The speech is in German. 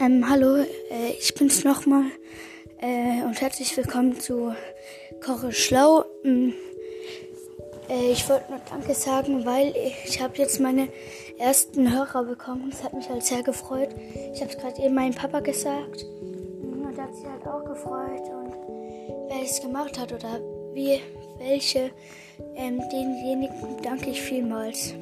Ähm, hallo, äh, ich bin's nochmal äh, und herzlich willkommen zu Koche Schlau. Ähm, äh, ich wollte nur Danke sagen, weil ich, ich habe jetzt meine ersten Hörer bekommen. Das hat mich halt sehr gefreut. Ich habe es gerade eben meinem Papa gesagt und er hat sich halt auch gefreut und wer es gemacht hat oder wie welche, ähm, denjenigen danke ich vielmals.